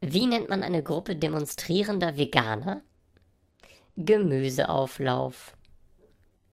Wie nennt man eine Gruppe demonstrierender Veganer? Gemüseauflauf.